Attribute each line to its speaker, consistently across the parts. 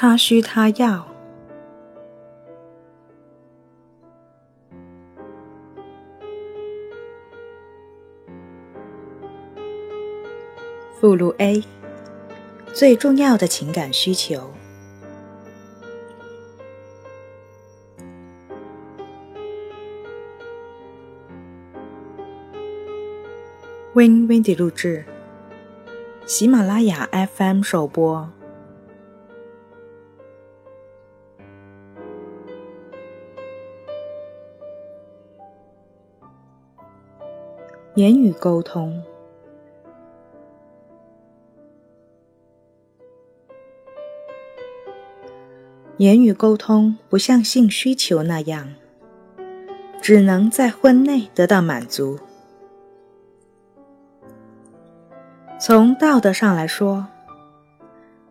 Speaker 1: 他需他要。附录 A：最重要的情感需求。Win Windy 录制，喜马拉雅 FM 首播。言语沟通。言语沟通不像性需求那样，只能在婚内得到满足。从道德上来说，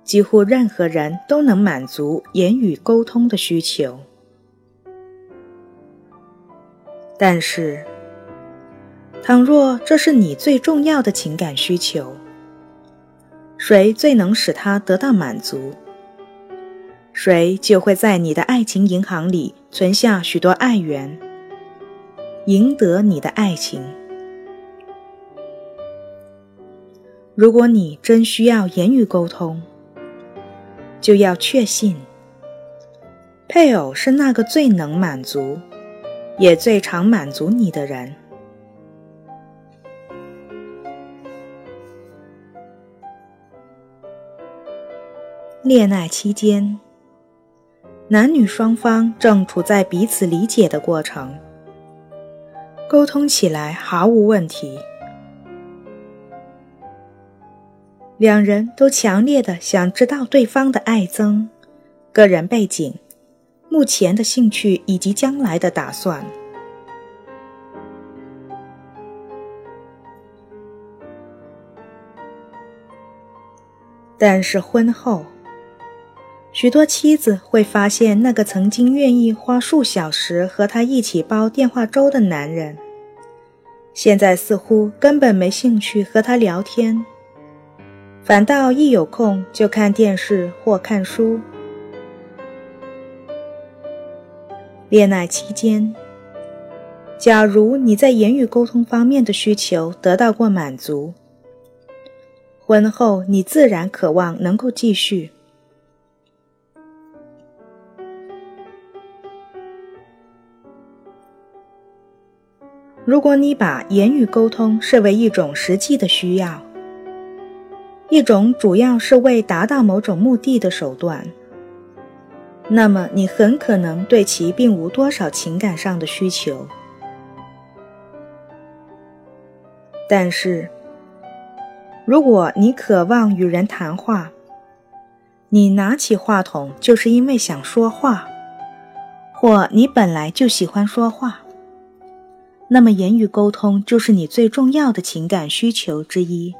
Speaker 1: 几乎任何人都能满足言语沟通的需求。但是，倘若这是你最重要的情感需求，谁最能使它得到满足？谁就会在你的爱情银行里存下许多爱元，赢得你的爱情。如果你真需要言语沟通，就要确信，配偶是那个最能满足，也最常满足你的人。恋爱期间。男女双方正处在彼此理解的过程，沟通起来毫无问题。两人都强烈的想知道对方的爱憎、个人背景、目前的兴趣以及将来的打算。但是婚后，许多妻子会发现，那个曾经愿意花数小时和他一起煲电话粥的男人，现在似乎根本没兴趣和他聊天，反倒一有空就看电视或看书。恋爱期间，假如你在言语沟通方面的需求得到过满足，婚后你自然渴望能够继续。如果你把言语沟通视为一种实际的需要，一种主要是为达到某种目的的手段，那么你很可能对其并无多少情感上的需求。但是，如果你渴望与人谈话，你拿起话筒就是因为想说话，或你本来就喜欢说话。那么，言语沟通就是你最重要的情感需求之一。